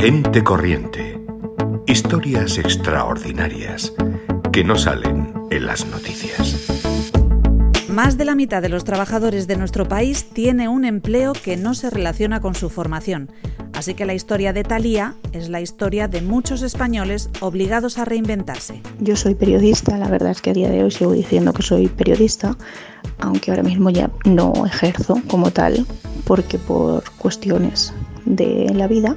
Gente corriente. Historias extraordinarias que no salen en las noticias. Más de la mitad de los trabajadores de nuestro país tiene un empleo que no se relaciona con su formación. Así que la historia de Thalía es la historia de muchos españoles obligados a reinventarse. Yo soy periodista, la verdad es que a día de hoy sigo diciendo que soy periodista, aunque ahora mismo ya no ejerzo como tal, porque por cuestiones de la vida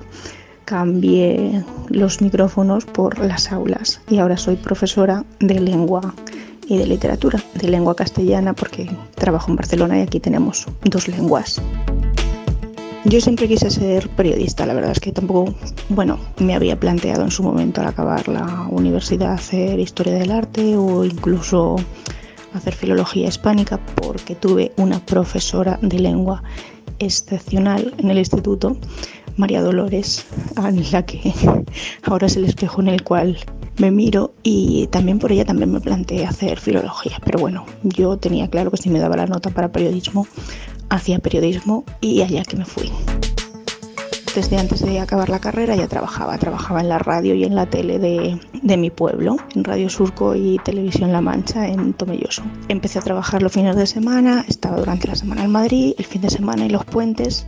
cambié los micrófonos por las aulas y ahora soy profesora de lengua y de literatura, de lengua castellana, porque trabajo en Barcelona y aquí tenemos dos lenguas. Yo siempre quise ser periodista, la verdad es que tampoco, bueno, me había planteado en su momento al acabar la universidad hacer historia del arte o incluso hacer filología hispánica porque tuve una profesora de lengua excepcional en el instituto, María Dolores, a la que ahora es el espejo en el cual me miro y también por ella también me planteé hacer filología, pero bueno, yo tenía claro que si me daba la nota para periodismo, hacía periodismo y allá que me fui. Desde antes de acabar la carrera ya trabajaba, trabajaba en la radio y en la tele de, de mi pueblo, en Radio Surco y Televisión La Mancha en Tomelloso. Empecé a trabajar los fines de semana, estaba durante la semana en Madrid, el fin de semana y los puentes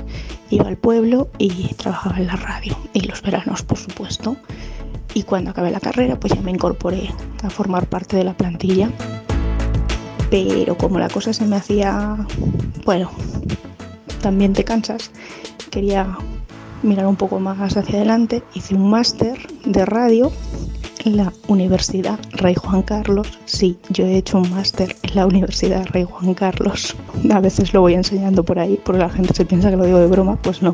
iba al pueblo y trabajaba en la radio y los veranos por supuesto y cuando acabé la carrera pues ya me incorporé a formar parte de la plantilla. Pero como la cosa se me hacía, bueno, también te cansas, quería mirar un poco más hacia adelante, hice un máster de radio en la Universidad Rey Juan Carlos. Sí, yo he hecho un máster en la Universidad Rey Juan Carlos. A veces lo voy enseñando por ahí porque la gente se piensa que lo digo de broma, pues no.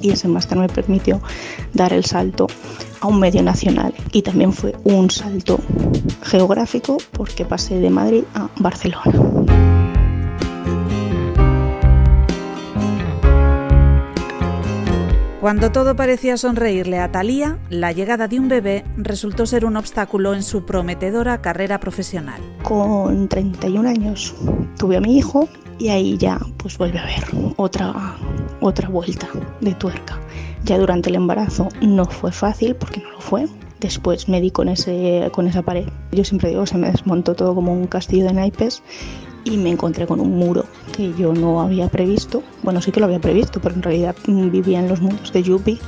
Y ese máster me permitió dar el salto a un medio nacional y también fue un salto geográfico porque pasé de Madrid a Barcelona. Cuando todo parecía sonreírle a Thalía, la llegada de un bebé resultó ser un obstáculo en su prometedora carrera profesional. Con 31 años tuve a mi hijo y ahí ya pues vuelve a haber otra, otra vuelta de tuerca. Ya durante el embarazo no fue fácil porque no lo fue. Después me di con, ese, con esa pared. Yo siempre digo, se me desmontó todo como un castillo de naipes y me encontré con un muro que yo no había previsto. Bueno, sí que lo había previsto, pero en realidad vivía en los mundos de Yuppie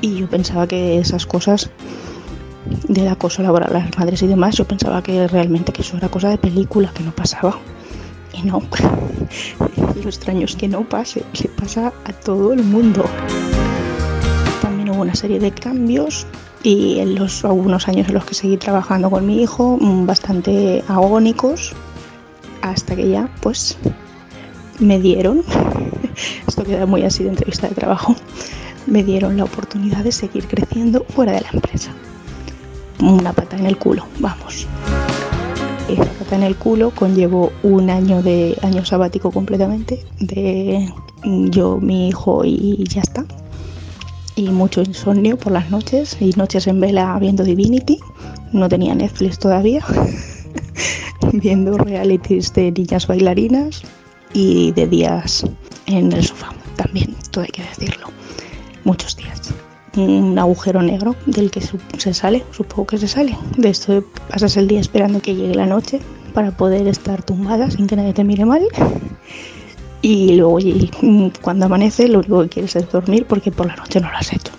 y yo pensaba que esas cosas del acoso laboral a las madres y demás, yo pensaba que realmente que eso era cosa de película, que no pasaba. Y no, lo extraño es que no pase, le pasa a todo el mundo. También hubo una serie de cambios y en los algunos años en los que seguí trabajando con mi hijo, mm, bastante agónicos, hasta que ya pues me dieron, esto queda muy así de entrevista de trabajo, me dieron la oportunidad de seguir creciendo fuera de la empresa. Una pata en el culo, vamos. Esa pata en el culo conllevó un año de año sabático completamente, de yo, mi hijo y ya está. Y mucho insomnio por las noches y noches en vela viendo Divinity. No tenía Netflix todavía. viendo realities de niñas bailarinas y de días en el sofá también, todo hay que decirlo. Muchos días. Un agujero negro del que se sale, supongo que se sale. De esto pasas el día esperando que llegue la noche para poder estar tumbada sin que nadie te mire mal. Y luego cuando amanece lo único que quieres es dormir porque por la noche no lo has hecho.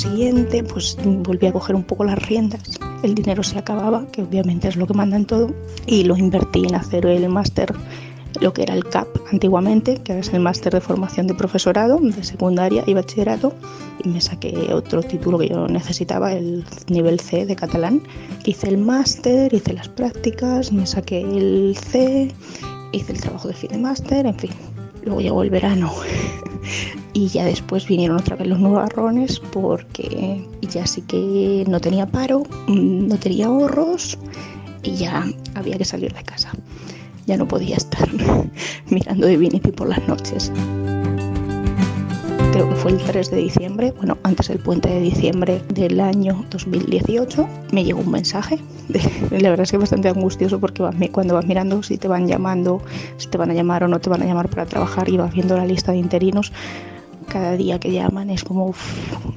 Siguiente pues volví a coger un poco las riendas. El dinero se acababa, que obviamente es lo que mandan todo, y lo invertí en hacer el máster, lo que era el CAP antiguamente, que es el máster de formación de profesorado de secundaria y bachillerato, y me saqué otro título que yo necesitaba, el nivel C de catalán. Hice el máster, hice las prácticas, me saqué el C, hice el trabajo de fin de máster, en fin. Luego llegó el verano y ya después vinieron otra vez los nubarrones porque ya sí que no tenía paro, mm, no tenía ahorros y ya había que salir de casa. Ya no podía estar mirando Divinity por las noches. creo que fue el 3 de diciembre, bueno, antes del puente de diciembre del año 2018, me llegó un mensaje. la verdad es que es bastante angustioso porque cuando vas mirando si te van llamando, si te van a llamar o no te van a llamar para trabajar y vas viendo la lista de interinos, cada día que llaman es como,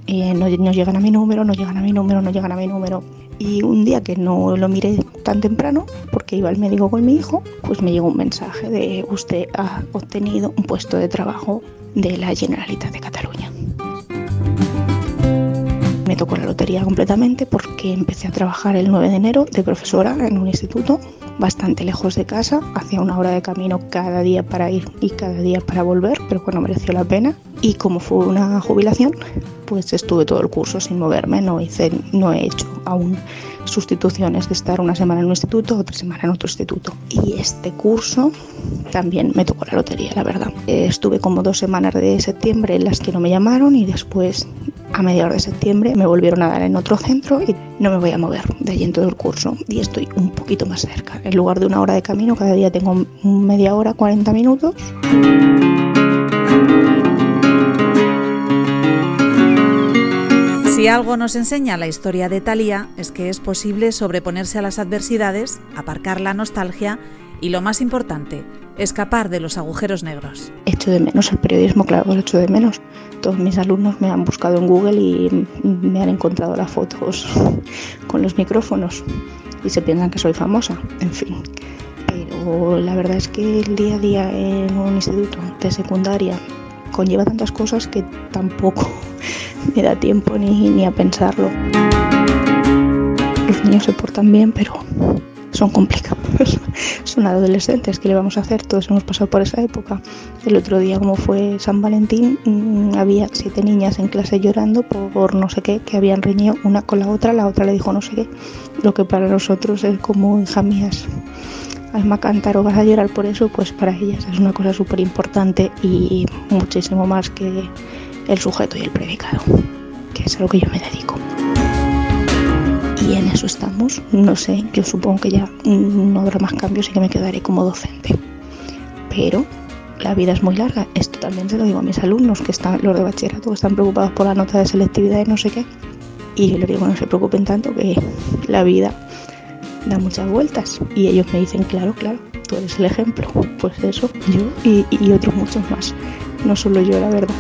eh, no, llegan a mi número, no llegan a mi número, no llegan a mi número. Y un día que no lo miré tan temprano, porque iba al médico con mi hijo, pues me llegó un mensaje de usted ha obtenido un puesto de trabajo de la Generalitat de Cataluña. Me tocó la lotería completamente porque empecé a trabajar el 9 de enero de profesora en un instituto bastante lejos de casa, hacía una hora de camino cada día para ir y cada día para volver, pero bueno, mereció la pena. Y como fue una jubilación, pues estuve todo el curso sin moverme, no, hice, no he hecho aún sustituciones de estar una semana en un instituto, otra semana en otro instituto. Y este curso también me tocó la lotería, la verdad. Estuve como dos semanas de septiembre en las que no me llamaron y después a mediados de septiembre me volvieron a dar en otro centro y no me voy a mover de allí en todo el curso y estoy un poquito más cerca. En lugar de una hora de camino, cada día tengo media hora, 40 minutos. Si algo nos enseña la historia de Thalía es que es posible sobreponerse a las adversidades, aparcar la nostalgia y lo más importante, escapar de los agujeros negros. Echo de menos el periodismo, claro, lo echo de menos. Todos mis alumnos me han buscado en Google y me han encontrado las fotos con los micrófonos y se piensan que soy famosa, en fin. Pero la verdad es que el día a día en un instituto de secundaria conlleva tantas cosas que tampoco me da tiempo ni, ni a pensarlo. Los niños se portan bien, pero son complicados. son adolescentes, ¿qué le vamos a hacer? Todos hemos pasado por esa época. El otro día, como fue San Valentín, mm, había siete niñas en clase llorando por no sé qué, que habían reñido una con la otra, la otra le dijo no sé qué. Lo que para nosotros es como, hija mías, alma cántaro, vas a llorar por eso, pues para ellas es una cosa súper importante y muchísimo más que el sujeto y el predicado, que es a lo que yo me dedico. Y en eso estamos, no sé, yo supongo que ya no habrá más cambios y que me quedaré como docente. Pero la vida es muy larga, esto también se lo digo a mis alumnos, que están, los de bachillerato, que están preocupados por la nota de selectividad y no sé qué. Y yo les digo, no se preocupen tanto, que la vida da muchas vueltas. Y ellos me dicen, claro, claro, tú eres el ejemplo. Pues eso, yo y, y otros muchos más. No solo yo, la verdad.